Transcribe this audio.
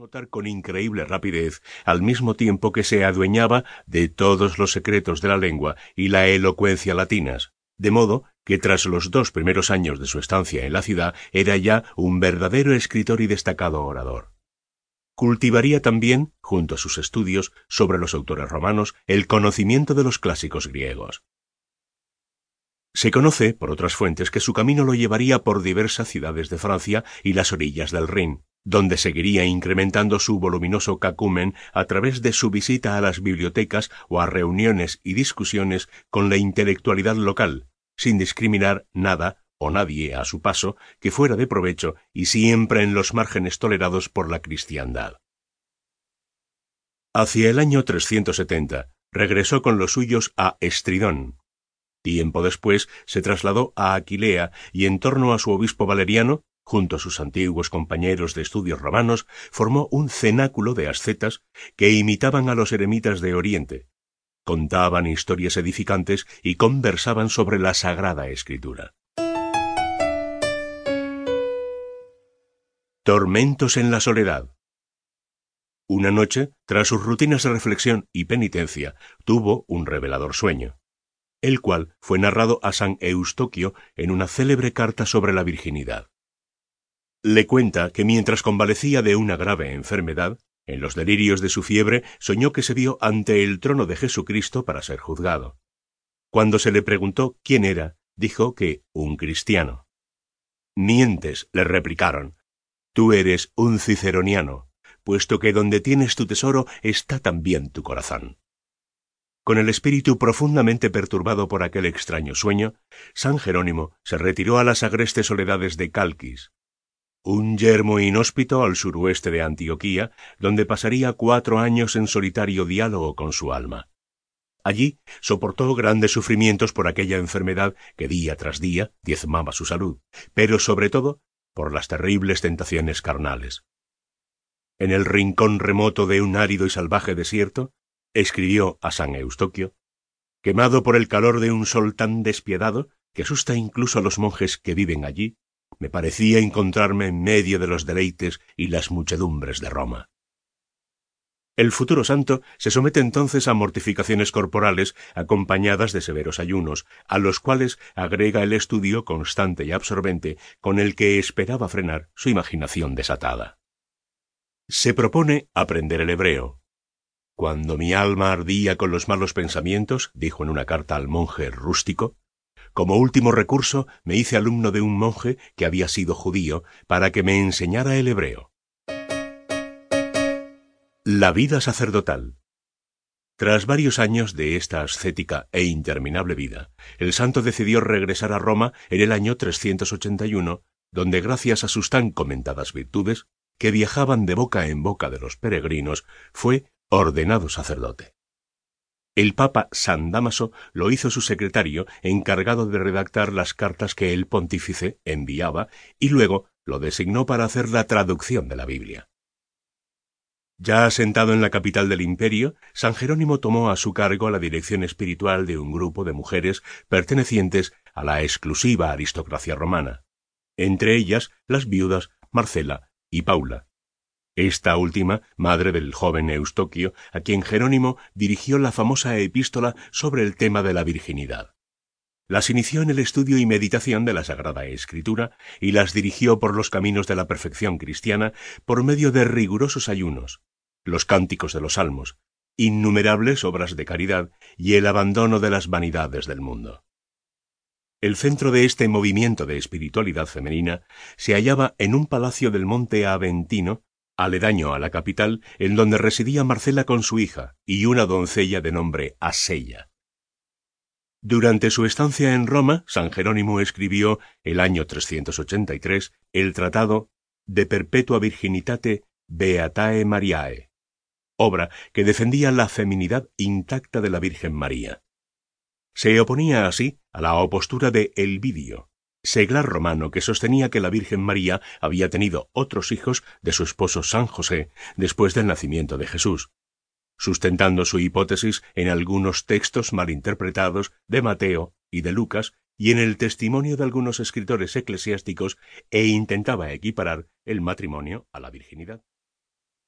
notar con increíble rapidez, al mismo tiempo que se adueñaba de todos los secretos de la lengua y la elocuencia latinas, de modo que tras los dos primeros años de su estancia en la ciudad era ya un verdadero escritor y destacado orador. Cultivaría también, junto a sus estudios sobre los autores romanos, el conocimiento de los clásicos griegos. Se conoce, por otras fuentes, que su camino lo llevaría por diversas ciudades de Francia y las orillas del Rin, donde seguiría incrementando su voluminoso cacumen a través de su visita a las bibliotecas o a reuniones y discusiones con la intelectualidad local, sin discriminar nada o nadie a su paso que fuera de provecho y siempre en los márgenes tolerados por la cristiandad. Hacia el año 370 regresó con los suyos a Estridón. Tiempo después se trasladó a Aquilea y en torno a su obispo Valeriano junto a sus antiguos compañeros de estudios romanos, formó un cenáculo de ascetas que imitaban a los eremitas de Oriente, contaban historias edificantes y conversaban sobre la Sagrada Escritura. Tormentos en la soledad. Una noche, tras sus rutinas de reflexión y penitencia, tuvo un revelador sueño, el cual fue narrado a San Eustoquio en una célebre carta sobre la virginidad. Le cuenta que mientras convalecía de una grave enfermedad, en los delirios de su fiebre soñó que se vio ante el trono de Jesucristo para ser juzgado. Cuando se le preguntó quién era, dijo que un cristiano. Mientes, le replicaron. Tú eres un ciceroniano, puesto que donde tienes tu tesoro está también tu corazón. Con el espíritu profundamente perturbado por aquel extraño sueño, San Jerónimo se retiró a las agrestes soledades de Calquis, un yermo inhóspito al suroeste de Antioquía, donde pasaría cuatro años en solitario diálogo con su alma. Allí soportó grandes sufrimientos por aquella enfermedad que día tras día diezmaba su salud, pero sobre todo por las terribles tentaciones carnales. En el rincón remoto de un árido y salvaje desierto, escribió a San Eustoquio, quemado por el calor de un sol tan despiadado que asusta incluso a los monjes que viven allí, me parecía encontrarme en medio de los deleites y las muchedumbres de Roma. El futuro santo se somete entonces a mortificaciones corporales acompañadas de severos ayunos, a los cuales agrega el estudio constante y absorbente con el que esperaba frenar su imaginación desatada. Se propone aprender el hebreo. Cuando mi alma ardía con los malos pensamientos, dijo en una carta al monje rústico, como último recurso, me hice alumno de un monje que había sido judío para que me enseñara el hebreo. La vida sacerdotal. Tras varios años de esta ascética e interminable vida, el santo decidió regresar a Roma en el año 381, donde gracias a sus tan comentadas virtudes, que viajaban de boca en boca de los peregrinos, fue ordenado sacerdote. El Papa San Damaso lo hizo su secretario, encargado de redactar las cartas que el pontífice enviaba, y luego lo designó para hacer la traducción de la Biblia. Ya asentado en la capital del imperio, San Jerónimo tomó a su cargo la dirección espiritual de un grupo de mujeres pertenecientes a la exclusiva aristocracia romana, entre ellas las viudas Marcela y Paula, esta última, madre del joven Eustoquio, a quien Jerónimo dirigió la famosa epístola sobre el tema de la virginidad. Las inició en el estudio y meditación de la Sagrada Escritura y las dirigió por los caminos de la perfección cristiana por medio de rigurosos ayunos, los cánticos de los salmos, innumerables obras de caridad y el abandono de las vanidades del mundo. El centro de este movimiento de espiritualidad femenina se hallaba en un palacio del monte Aventino aledaño a la capital, en donde residía Marcela con su hija y una doncella de nombre Asella. Durante su estancia en Roma, San Jerónimo escribió, el año 383, el tratado De Perpetua Virginitate Beatae Mariae, obra que defendía la feminidad intacta de la Virgen María. Se oponía así a la opostura de Elvidio, seglar romano que sostenía que la Virgen María había tenido otros hijos de su esposo San José después del nacimiento de Jesús, sustentando su hipótesis en algunos textos mal interpretados de Mateo y de Lucas y en el testimonio de algunos escritores eclesiásticos e intentaba equiparar el matrimonio a la virginidad.